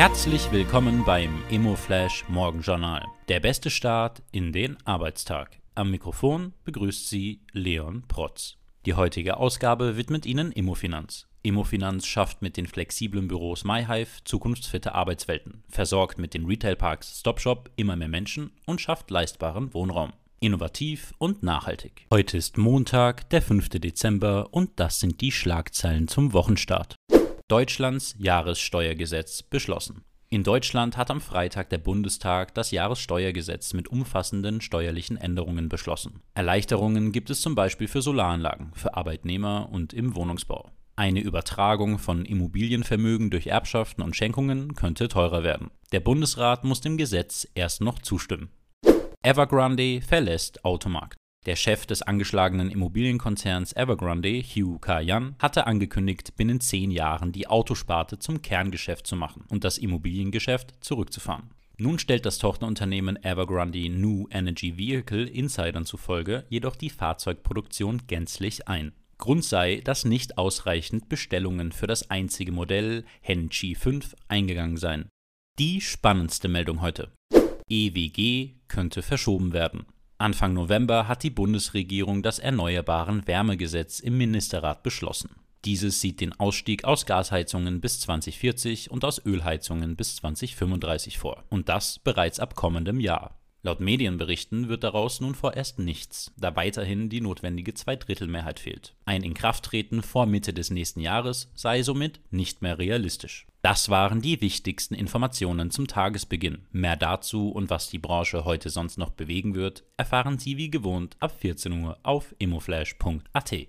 Herzlich willkommen beim ImmoFlash Morgenjournal. Der beste Start in den Arbeitstag. Am Mikrofon begrüßt Sie Leon Protz. Die heutige Ausgabe widmet Ihnen Immofinanz. Immofinanz schafft mit den flexiblen Büros MyHive zukunftsfitte Arbeitswelten, versorgt mit den Retailparks StopShop immer mehr Menschen und schafft leistbaren Wohnraum. Innovativ und nachhaltig. Heute ist Montag, der 5. Dezember und das sind die Schlagzeilen zum Wochenstart. Deutschlands Jahressteuergesetz beschlossen. In Deutschland hat am Freitag der Bundestag das Jahressteuergesetz mit umfassenden steuerlichen Änderungen beschlossen. Erleichterungen gibt es zum Beispiel für Solaranlagen, für Arbeitnehmer und im Wohnungsbau. Eine Übertragung von Immobilienvermögen durch Erbschaften und Schenkungen könnte teurer werden. Der Bundesrat muss dem Gesetz erst noch zustimmen. Evergrande verlässt Automarkt. Der Chef des angeschlagenen Immobilienkonzerns Evergrande, Hugh Kayan, hatte angekündigt, binnen zehn Jahren die Autosparte zum Kerngeschäft zu machen und das Immobiliengeschäft zurückzufahren. Nun stellt das Tochterunternehmen Evergrande New Energy Vehicle Insidern zufolge jedoch die Fahrzeugproduktion gänzlich ein. Grund sei, dass nicht ausreichend Bestellungen für das einzige Modell Henchi 5 eingegangen seien. Die spannendste Meldung heute. EWG könnte verschoben werden. Anfang November hat die Bundesregierung das Erneuerbaren Wärmegesetz im Ministerrat beschlossen. Dieses sieht den Ausstieg aus Gasheizungen bis 2040 und aus Ölheizungen bis 2035 vor. Und das bereits ab kommendem Jahr. Laut Medienberichten wird daraus nun vorerst nichts, da weiterhin die notwendige Zweidrittelmehrheit fehlt. Ein Inkrafttreten vor Mitte des nächsten Jahres sei somit nicht mehr realistisch. Das waren die wichtigsten Informationen zum Tagesbeginn. Mehr dazu und was die Branche heute sonst noch bewegen wird, erfahren Sie wie gewohnt ab 14 Uhr auf immoflash.at.